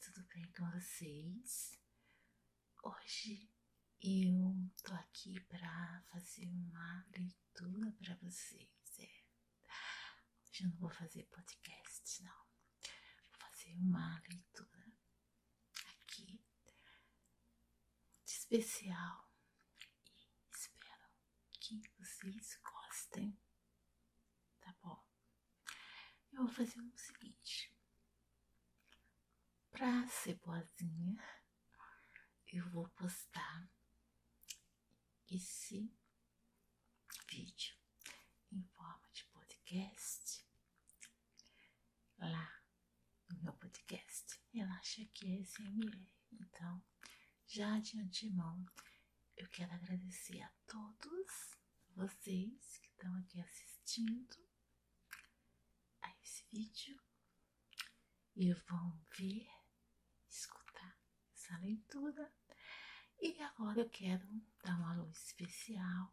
tudo bem com vocês? Hoje eu tô aqui para fazer uma leitura para vocês. É. Hoje eu não vou fazer podcast, não. Vou fazer uma leitura aqui de especial e espero que vocês gostem, tá bom? Eu vou fazer seguinte. Pra ser boazinha, eu vou postar esse vídeo em forma de podcast lá no meu podcast. Relaxa que é SMR. Então, já de antemão, eu quero agradecer a todos vocês que estão aqui assistindo a esse vídeo e vão ver escutar essa leitura. E agora eu quero dar uma luz especial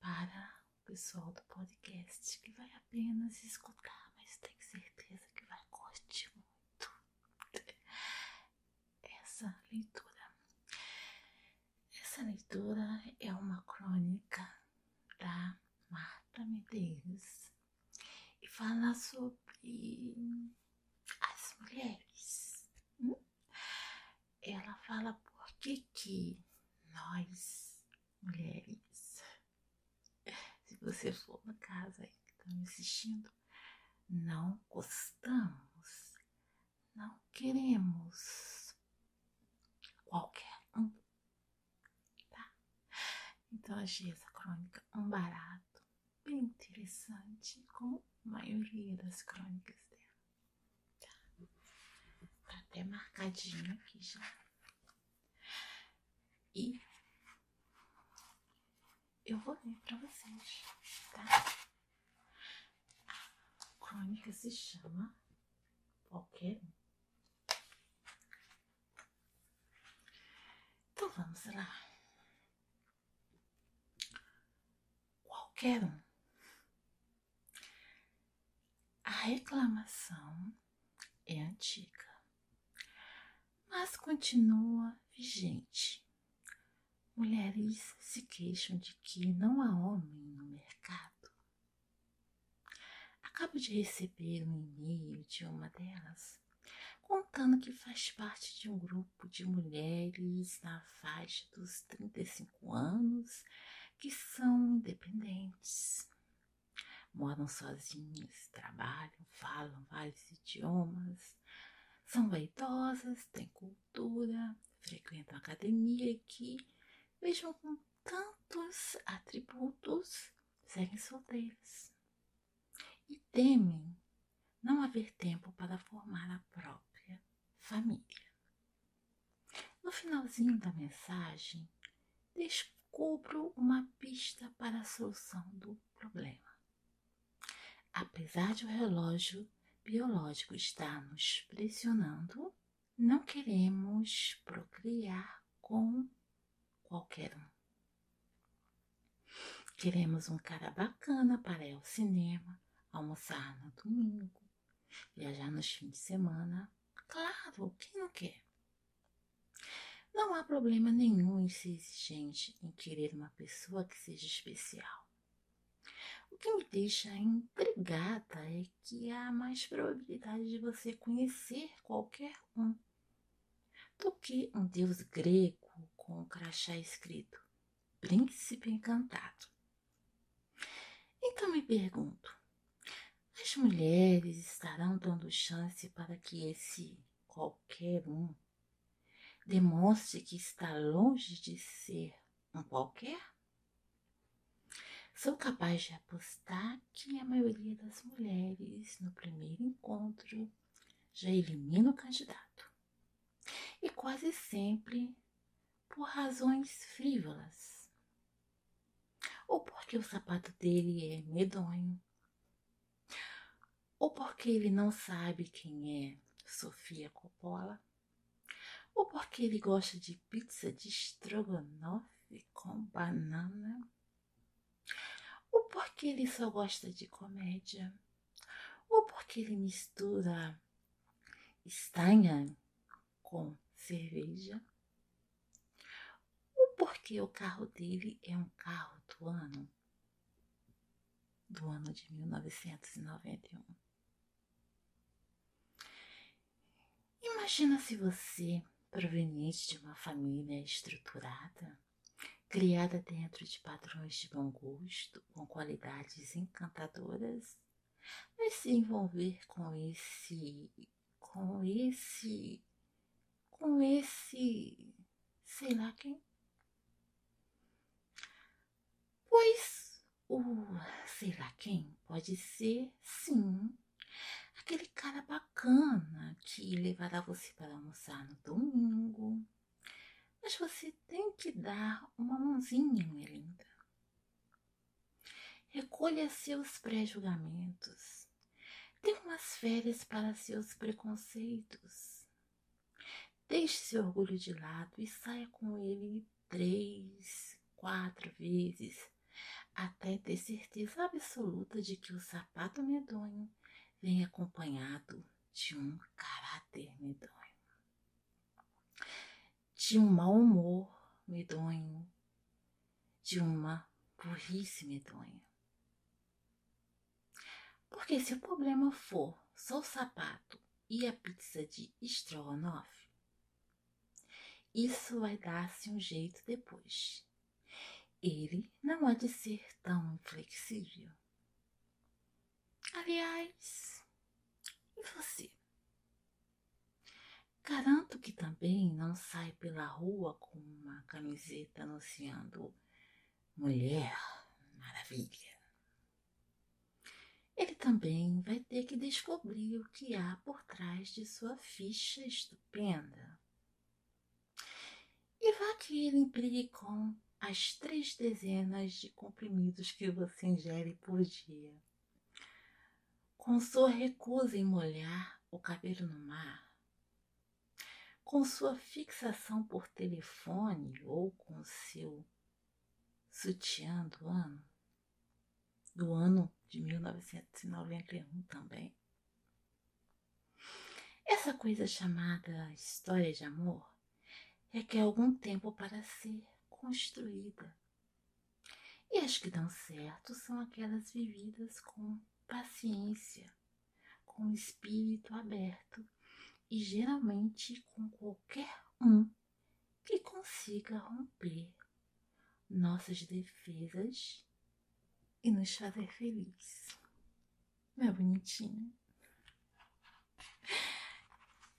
para o pessoal do podcast que vai apenas escutar, mas tenho certeza que vai curtir muito essa leitura. Essa leitura é uma crônica da Marta Medeiros e fala sobre as mulheres. Fala por que que nós, mulheres, se você for na casa aí que está me assistindo, não gostamos, não queremos qualquer um, tá? Então achei essa crônica um barato, bem interessante, como a maioria das crônicas Tá até marcadinho aqui já. E eu vou ler para vocês, tá? A crônica se chama Qualquer um. Então vamos lá. Qualquer um. A reclamação é antiga mas continua vigente. Mulheres se queixam de que não há homem no mercado. Acabo de receber um e-mail de uma delas contando que faz parte de um grupo de mulheres na faixa dos 35 anos que são independentes. Moram sozinhas, trabalham, falam vários idiomas, são vaidosas, têm cultura, frequentam academia e que, vejam com tantos atributos, seguem solteiras. E temem não haver tempo para formar a própria família. No finalzinho da mensagem, descubro uma pista para a solução do problema. Apesar de o relógio biológico está nos pressionando, não queremos procriar com qualquer um. Queremos um cara bacana para ir ao cinema, almoçar no domingo, viajar nos fins de semana. Claro, quem não quer? Não há problema nenhum em ser exigente em querer uma pessoa que seja especial. O que me deixa intrigada é que há mais probabilidade de você conhecer qualquer um do que um deus grego com um crachá escrito Príncipe Encantado. Então me pergunto: as mulheres estarão dando chance para que esse qualquer um demonstre que está longe de ser um qualquer? Sou capaz de apostar que a maioria das mulheres, no primeiro encontro, já elimina o candidato. E quase sempre por razões frívolas. Ou porque o sapato dele é medonho. Ou porque ele não sabe quem é Sofia Coppola. Ou porque ele gosta de pizza de estrogonofe com banana ou porque ele só gosta de comédia, ou porque ele mistura estanha com cerveja, porque o carro dele é um carro do ano, do ano de 1991. Imagina se você, proveniente de uma família estruturada, criada dentro de padrões de bom gosto, com qualidades encantadoras, vai se envolver com esse, com esse, com esse, sei lá quem. Pois o sei lá quem pode ser, sim, aquele cara bacana que levará você para almoçar no domingo. Mas você tem que dar uma mãozinha, minha linda. Recolha seus pré-julgamentos. Dê umas férias para seus preconceitos. Deixe seu orgulho de lado e saia com ele três, quatro vezes, até ter certeza absoluta de que o sapato medonho vem acompanhado de um caráter medonho, de um mau humor medonho, de uma burrice medonha. Porque se o problema for só o sapato e a pizza de estrogonofe, isso vai dar-se um jeito depois. Ele não há de ser tão inflexível. Aliás, e você? Garanto que também não sai pela rua com uma camiseta anunciando Mulher Maravilha ele também vai ter que descobrir o que há por trás de sua ficha estupenda. E vá que ele implique com as três dezenas de comprimidos que você ingere por dia. Com sua recusa em molhar o cabelo no mar, com sua fixação por telefone ou com seu sutiã do ano, do ano de 1991 também. Essa coisa chamada história de amor requer algum tempo para ser construída. E as que dão certo são aquelas vividas com paciência, com espírito aberto e geralmente com qualquer um que consiga romper nossas defesas e nos fazer feliz. Meu bonitinho.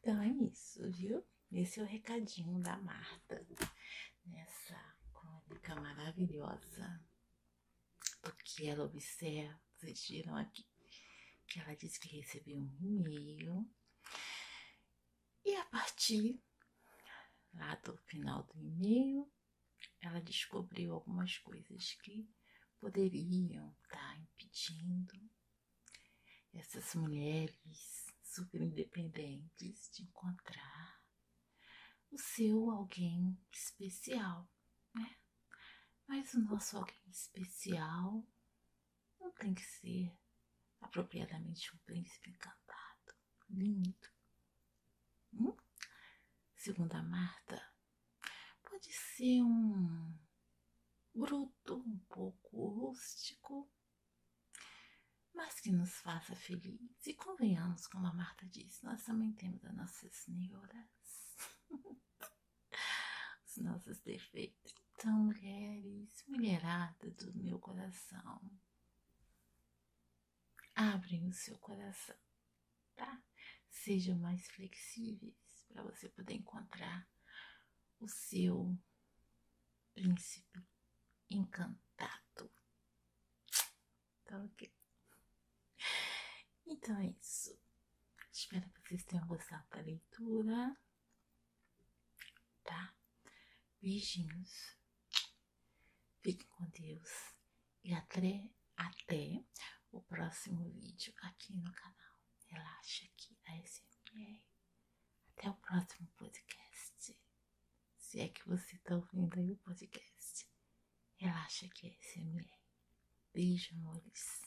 Então é isso, viu? Esse é o recadinho da Marta maravilhosa do que ela observa. Vocês viram aqui que ela disse que recebeu um e-mail e a partir lá do final do e-mail ela descobriu algumas coisas que poderiam estar tá impedindo essas mulheres super independentes de encontrar o seu alguém especial? Mas o nosso alguém especial não tem que ser apropriadamente um príncipe encantado, lindo. Hum? Segundo a Marta, pode ser um bruto, um pouco rústico, mas que nos faça feliz. E convenhamos, como a Marta disse, nós também temos as nossas neuras, os nossos defeitos. Então, mulheres, mulherada do meu coração, abrem o seu coração, tá? Sejam mais flexíveis para você poder encontrar o seu príncipe encantado. Tá ok? Então é isso. Espero que vocês tenham gostado da leitura. Tá? Beijinhos. Fiquem com Deus. E até, até o próximo vídeo aqui no canal. Relaxa aqui, ASMR. Até o próximo podcast. Se é que você está ouvindo aí o podcast. Relaxa que é SMR. Beijo, amores.